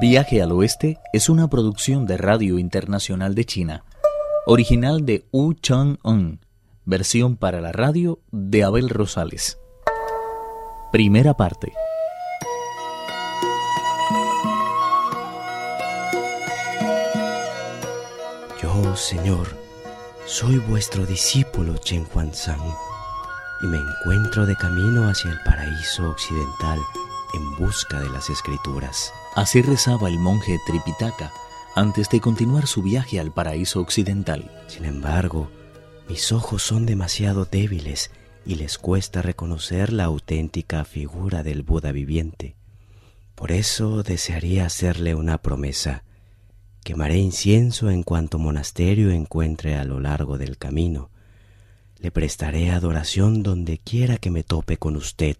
Viaje al Oeste es una producción de Radio Internacional de China, original de Wu Chang-un, versión para la radio de Abel Rosales. Primera parte. Yo, Señor, soy vuestro discípulo Chen Huansang y me encuentro de camino hacia el paraíso occidental en busca de las escrituras. Así rezaba el monje Tripitaka antes de continuar su viaje al paraíso occidental. Sin embargo, mis ojos son demasiado débiles y les cuesta reconocer la auténtica figura del Buda viviente. Por eso desearía hacerle una promesa. Quemaré incienso en cuanto monasterio encuentre a lo largo del camino. Le prestaré adoración donde quiera que me tope con usted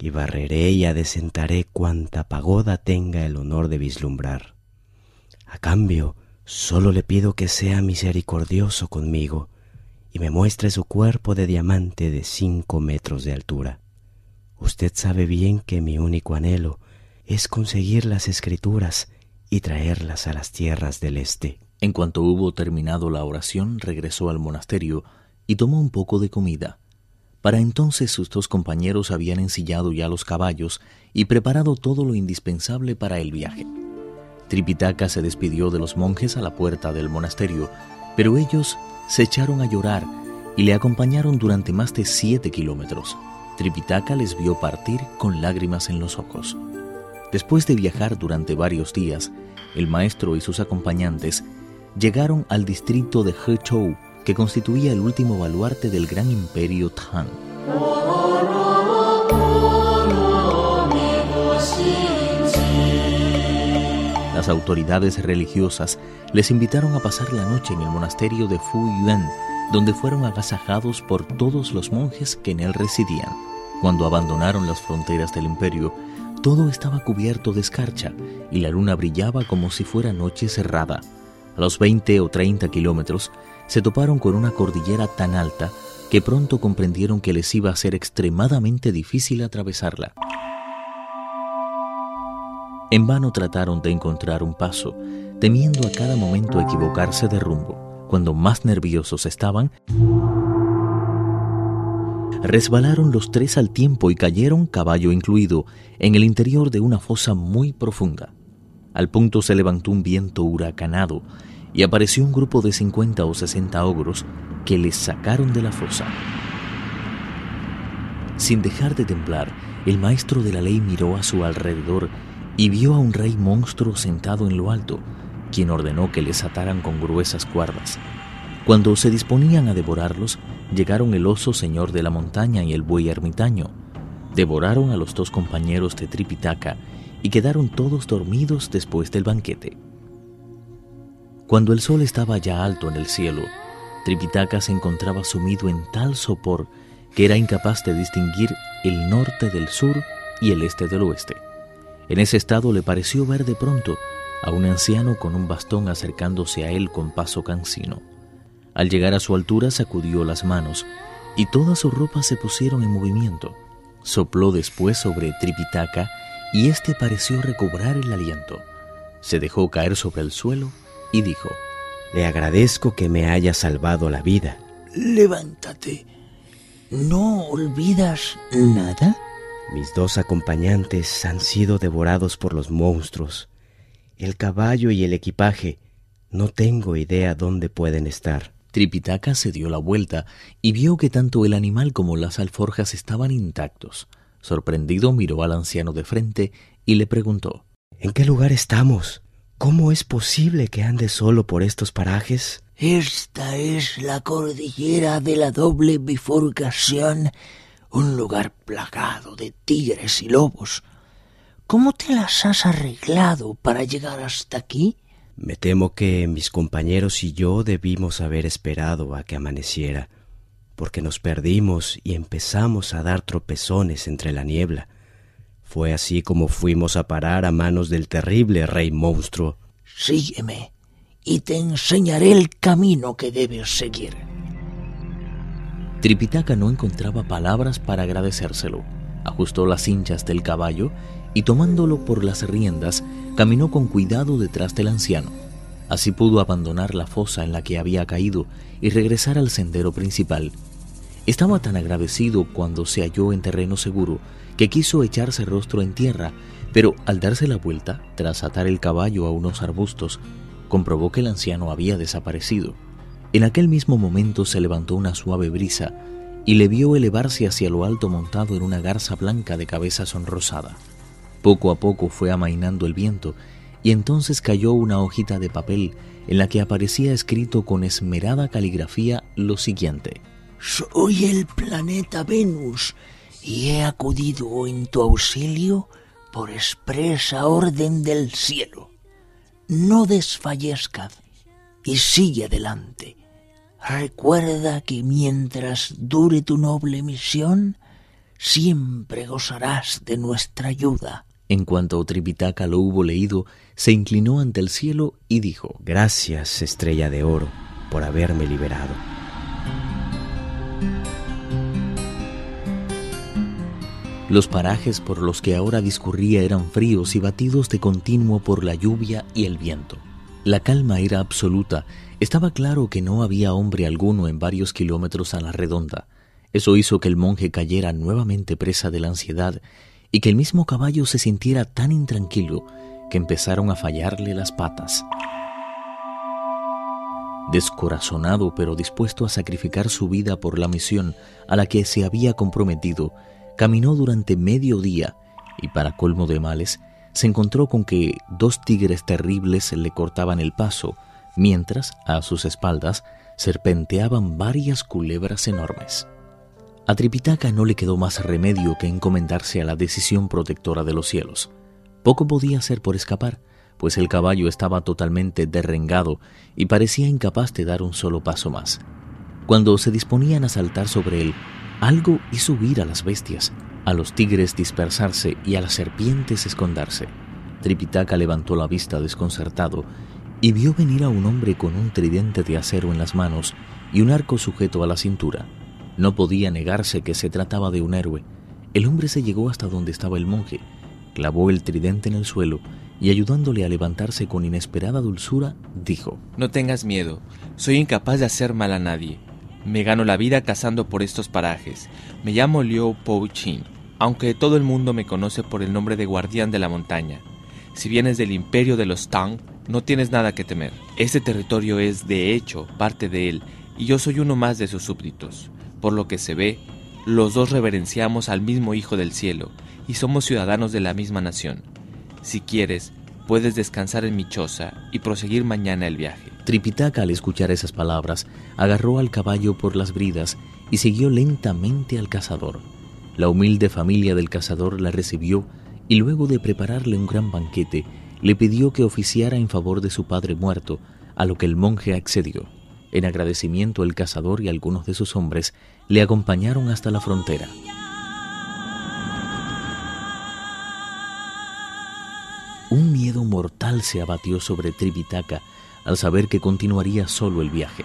y barreré y adecentaré cuanta pagoda tenga el honor de vislumbrar. A cambio, solo le pido que sea misericordioso conmigo y me muestre su cuerpo de diamante de cinco metros de altura. Usted sabe bien que mi único anhelo es conseguir las escrituras y traerlas a las tierras del este. En cuanto hubo terminado la oración, regresó al monasterio y tomó un poco de comida. Para entonces sus dos compañeros habían ensillado ya los caballos y preparado todo lo indispensable para el viaje. Tripitaka se despidió de los monjes a la puerta del monasterio, pero ellos se echaron a llorar y le acompañaron durante más de siete kilómetros. Tripitaka les vio partir con lágrimas en los ojos. Después de viajar durante varios días, el maestro y sus acompañantes llegaron al distrito de Hechou, constituía el último baluarte del gran imperio Tang. Las autoridades religiosas les invitaron a pasar la noche en el monasterio de Fu Yuan, donde fueron agasajados por todos los monjes que en él residían. Cuando abandonaron las fronteras del imperio, todo estaba cubierto de escarcha y la luna brillaba como si fuera noche cerrada. A los 20 o 30 kilómetros se toparon con una cordillera tan alta que pronto comprendieron que les iba a ser extremadamente difícil atravesarla. En vano trataron de encontrar un paso, temiendo a cada momento equivocarse de rumbo. Cuando más nerviosos estaban, resbalaron los tres al tiempo y cayeron, caballo incluido, en el interior de una fosa muy profunda. Al punto se levantó un viento huracanado y apareció un grupo de 50 o 60 ogros que les sacaron de la fosa. Sin dejar de temblar, el maestro de la ley miró a su alrededor y vio a un rey monstruo sentado en lo alto, quien ordenó que les ataran con gruesas cuerdas. Cuando se disponían a devorarlos, llegaron el oso señor de la montaña y el buey ermitaño. Devoraron a los dos compañeros de Tripitaka y quedaron todos dormidos después del banquete. Cuando el sol estaba ya alto en el cielo, Tripitaka se encontraba sumido en tal sopor que era incapaz de distinguir el norte del sur y el este del oeste. En ese estado le pareció ver de pronto a un anciano con un bastón acercándose a él con paso cansino. Al llegar a su altura sacudió las manos y todas sus ropas se pusieron en movimiento. Sopló después sobre Tripitaka y éste pareció recobrar el aliento. Se dejó caer sobre el suelo y dijo, Le agradezco que me haya salvado la vida. Levántate. ¿No olvidas nada? Mis dos acompañantes han sido devorados por los monstruos. El caballo y el equipaje, no tengo idea dónde pueden estar. Tripitaka se dio la vuelta y vio que tanto el animal como las alforjas estaban intactos. Sorprendido miró al anciano de frente y le preguntó ¿En qué lugar estamos? ¿Cómo es posible que ande solo por estos parajes? Esta es la cordillera de la doble bifurcación, un lugar plagado de tigres y lobos. ¿Cómo te las has arreglado para llegar hasta aquí? Me temo que mis compañeros y yo debimos haber esperado a que amaneciera, porque nos perdimos y empezamos a dar tropezones entre la niebla. Fue así como fuimos a parar a manos del terrible rey monstruo. Sígueme y te enseñaré el camino que debes seguir. Tripitaka no encontraba palabras para agradecérselo. Ajustó las cinchas del caballo y tomándolo por las riendas, caminó con cuidado detrás del anciano. Así pudo abandonar la fosa en la que había caído y regresar al sendero principal. Estaba tan agradecido cuando se halló en terreno seguro que quiso echarse rostro en tierra, pero al darse la vuelta, tras atar el caballo a unos arbustos, comprobó que el anciano había desaparecido. En aquel mismo momento se levantó una suave brisa y le vio elevarse hacia lo alto montado en una garza blanca de cabeza sonrosada. Poco a poco fue amainando el viento y entonces cayó una hojita de papel en la que aparecía escrito con esmerada caligrafía lo siguiente. Soy el planeta Venus y he acudido en tu auxilio por expresa orden del cielo. No desfallezcas y sigue adelante. Recuerda que mientras dure tu noble misión, siempre gozarás de nuestra ayuda. En cuanto Tripitaka lo hubo leído, se inclinó ante el cielo y dijo, Gracias, estrella de oro, por haberme liberado. Los parajes por los que ahora discurría eran fríos y batidos de continuo por la lluvia y el viento. La calma era absoluta. Estaba claro que no había hombre alguno en varios kilómetros a la redonda. Eso hizo que el monje cayera nuevamente presa de la ansiedad y que el mismo caballo se sintiera tan intranquilo que empezaron a fallarle las patas. Descorazonado pero dispuesto a sacrificar su vida por la misión a la que se había comprometido, caminó durante medio día y para colmo de males se encontró con que dos tigres terribles le cortaban el paso, mientras a sus espaldas serpenteaban varias culebras enormes. A Tripitaka no le quedó más remedio que encomendarse a la decisión protectora de los cielos. Poco podía hacer por escapar, pues el caballo estaba totalmente derrengado y parecía incapaz de dar un solo paso más. Cuando se disponían a saltar sobre él, algo hizo huir a las bestias, a los tigres dispersarse y a las serpientes esconderse. Tripitaka levantó la vista desconcertado y vio venir a un hombre con un tridente de acero en las manos y un arco sujeto a la cintura. No podía negarse que se trataba de un héroe. El hombre se llegó hasta donde estaba el monje, clavó el tridente en el suelo y ayudándole a levantarse con inesperada dulzura, dijo, No tengas miedo, soy incapaz de hacer mal a nadie. Me gano la vida cazando por estos parajes. Me llamo Liu Chin, aunque todo el mundo me conoce por el nombre de guardián de la montaña. Si vienes del imperio de los Tang, no tienes nada que temer. Este territorio es, de hecho, parte de él, y yo soy uno más de sus súbditos. Por lo que se ve, los dos reverenciamos al mismo Hijo del Cielo y somos ciudadanos de la misma nación. Si quieres, puedes descansar en mi choza y proseguir mañana el viaje. Tripitaka, al escuchar esas palabras, agarró al caballo por las bridas y siguió lentamente al cazador. La humilde familia del cazador la recibió y luego de prepararle un gran banquete, le pidió que oficiara en favor de su padre muerto, a lo que el monje accedió. En agradecimiento el cazador y algunos de sus hombres le acompañaron hasta la frontera. Un miedo mortal se abatió sobre Tripitaka al saber que continuaría solo el viaje.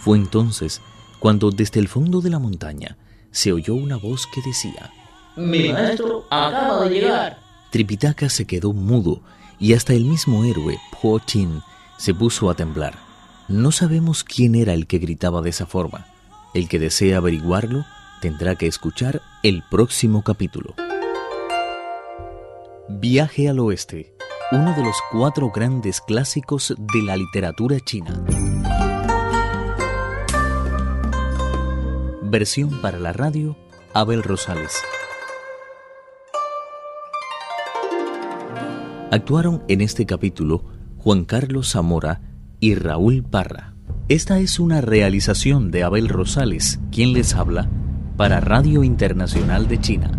Fue entonces cuando desde el fondo de la montaña se oyó una voz que decía, Mi maestro acaba de llegar. Tripitaka se quedó mudo y hasta el mismo héroe, Po Chin, se puso a temblar. No sabemos quién era el que gritaba de esa forma. El que desea averiguarlo tendrá que escuchar el próximo capítulo. Viaje al Oeste, uno de los cuatro grandes clásicos de la literatura china. Versión para la radio, Abel Rosales. Actuaron en este capítulo Juan Carlos Zamora, y Raúl Parra. Esta es una realización de Abel Rosales, quien les habla, para Radio Internacional de China.